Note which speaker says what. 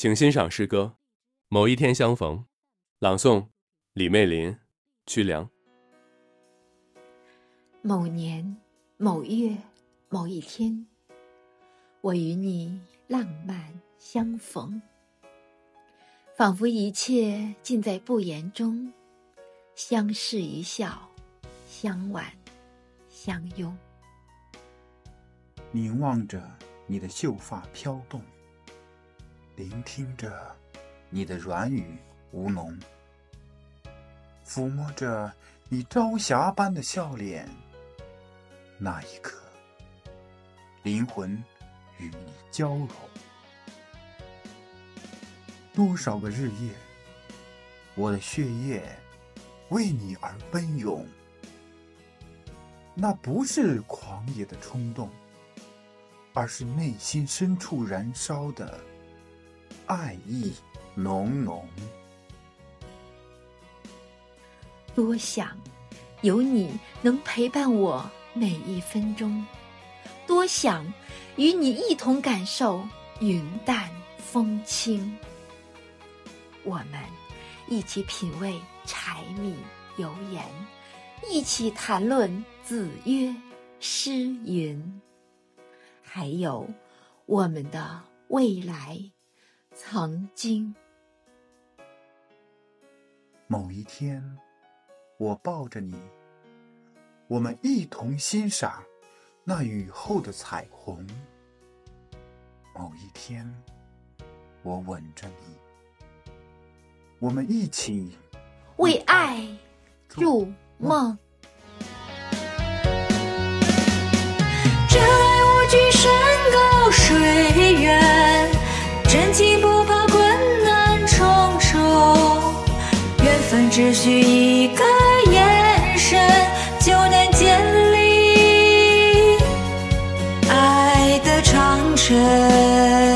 Speaker 1: 请欣赏诗歌《某一天相逢》，朗诵：李媚林、曲梁。
Speaker 2: 某年某月某一天，我与你浪漫相逢，仿佛一切尽在不言中，相视一笑，相挽相拥。
Speaker 3: 凝望着你的秀发飘动。聆听着你的软语吴侬，抚摸着你朝霞般的笑脸，那一刻，灵魂与你交融。多少个日夜，我的血液为你而奔涌。那不是狂野的冲动，而是内心深处燃烧的。爱意浓浓，
Speaker 2: 多想有你能陪伴我每一分钟，多想与你一同感受云淡风轻。我们一起品味柴米油盐，一起谈论子曰诗云，还有我们的未来。曾经，
Speaker 3: 某一天，我抱着你，我们一同欣赏那雨后的彩虹。某一天，我吻着你，我们一起
Speaker 2: 为爱入梦。
Speaker 4: 分只需一个眼神，就能建立爱的长城。